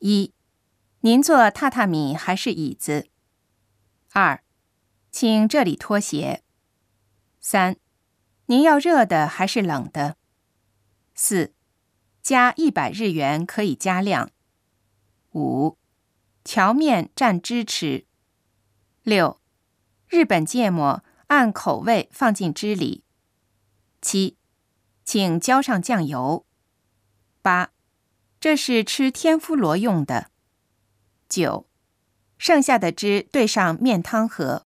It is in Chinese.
一，您坐榻榻米还是椅子？二，请这里脱鞋。三，您要热的还是冷的？四，加一百日元可以加量。五，荞面蘸汁吃。六，日本芥末按口味放进汁里。七，请浇上酱油。八，这是吃天妇罗用的。九，剩下的汁兑上面汤喝。